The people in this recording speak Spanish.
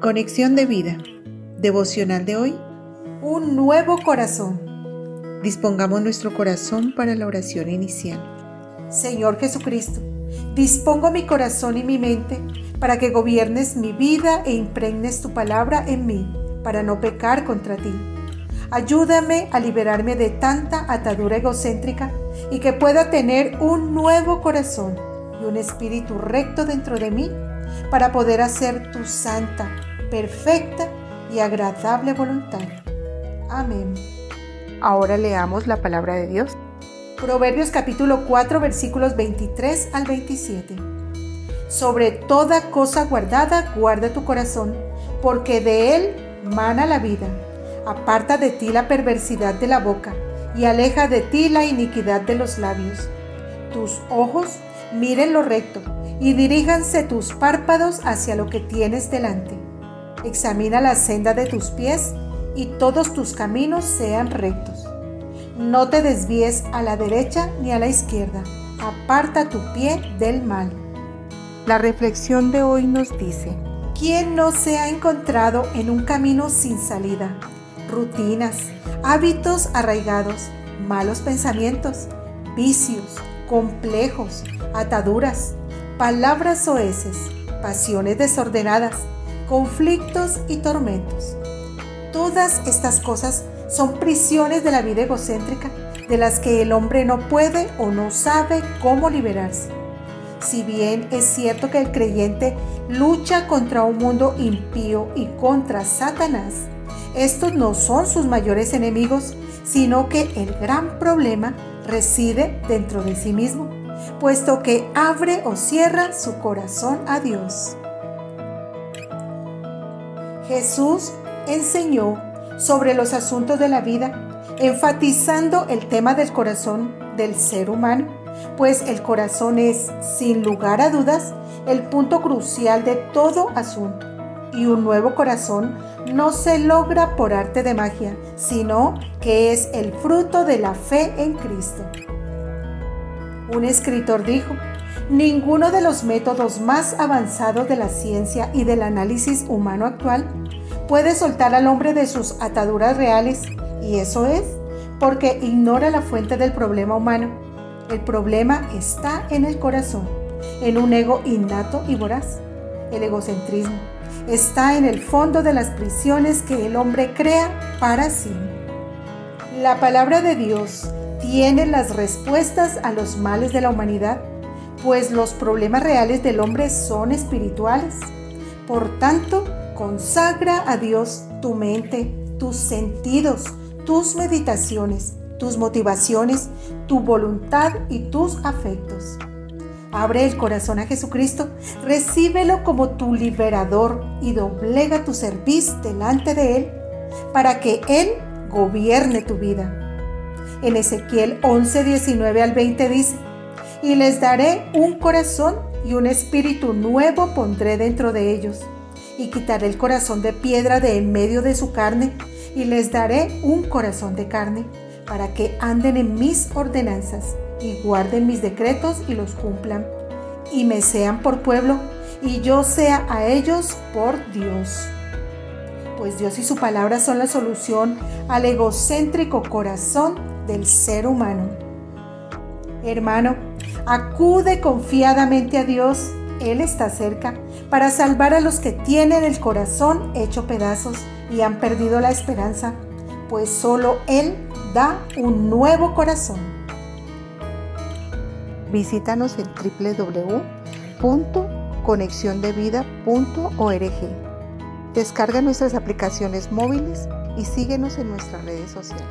Conexión de vida. Devocional de hoy. Un nuevo corazón. Dispongamos nuestro corazón para la oración inicial. Señor Jesucristo, dispongo mi corazón y mi mente para que gobiernes mi vida e impregnes tu palabra en mí, para no pecar contra ti. Ayúdame a liberarme de tanta atadura egocéntrica y que pueda tener un nuevo corazón y un espíritu recto dentro de mí para poder hacer tu santa, perfecta y agradable voluntad. Amén. Ahora leamos la palabra de Dios. Proverbios capítulo 4 versículos 23 al 27. Sobre toda cosa guardada, guarda tu corazón, porque de él mana la vida. Aparta de ti la perversidad de la boca y aleja de ti la iniquidad de los labios. Tus ojos miren lo recto y diríjanse tus párpados hacia lo que tienes delante. Examina la senda de tus pies y todos tus caminos sean rectos. No te desvíes a la derecha ni a la izquierda. Aparta tu pie del mal. La reflexión de hoy nos dice, ¿quién no se ha encontrado en un camino sin salida? Rutinas, hábitos arraigados, malos pensamientos, vicios, complejos, ataduras, palabras oeces, pasiones desordenadas, conflictos y tormentos. Todas estas cosas son prisiones de la vida egocéntrica de las que el hombre no puede o no sabe cómo liberarse. Si bien es cierto que el creyente lucha contra un mundo impío y contra Satanás, estos no son sus mayores enemigos, sino que el gran problema reside dentro de sí mismo puesto que abre o cierra su corazón a Dios. Jesús enseñó sobre los asuntos de la vida, enfatizando el tema del corazón del ser humano, pues el corazón es, sin lugar a dudas, el punto crucial de todo asunto. Y un nuevo corazón no se logra por arte de magia, sino que es el fruto de la fe en Cristo. Un escritor dijo, ninguno de los métodos más avanzados de la ciencia y del análisis humano actual puede soltar al hombre de sus ataduras reales, y eso es porque ignora la fuente del problema humano. El problema está en el corazón, en un ego innato y voraz. El egocentrismo está en el fondo de las prisiones que el hombre crea para sí. La palabra de Dios tiene las respuestas a los males de la humanidad, pues los problemas reales del hombre son espirituales. Por tanto, consagra a Dios tu mente, tus sentidos, tus meditaciones, tus motivaciones, tu voluntad y tus afectos. Abre el corazón a Jesucristo, recíbelo como tu liberador y doblega tu servicio delante de Él para que Él gobierne tu vida. En Ezequiel 11, 19 al 20 dice, y les daré un corazón y un espíritu nuevo pondré dentro de ellos, y quitaré el corazón de piedra de en medio de su carne, y les daré un corazón de carne, para que anden en mis ordenanzas, y guarden mis decretos y los cumplan, y me sean por pueblo, y yo sea a ellos por Dios pues Dios y su palabra son la solución al egocéntrico corazón del ser humano. Hermano, acude confiadamente a Dios, Él está cerca, para salvar a los que tienen el corazón hecho pedazos y han perdido la esperanza, pues solo Él da un nuevo corazón. Visítanos en www.conexiondevida.org Descarga nuestras aplicaciones móviles y síguenos en nuestras redes sociales.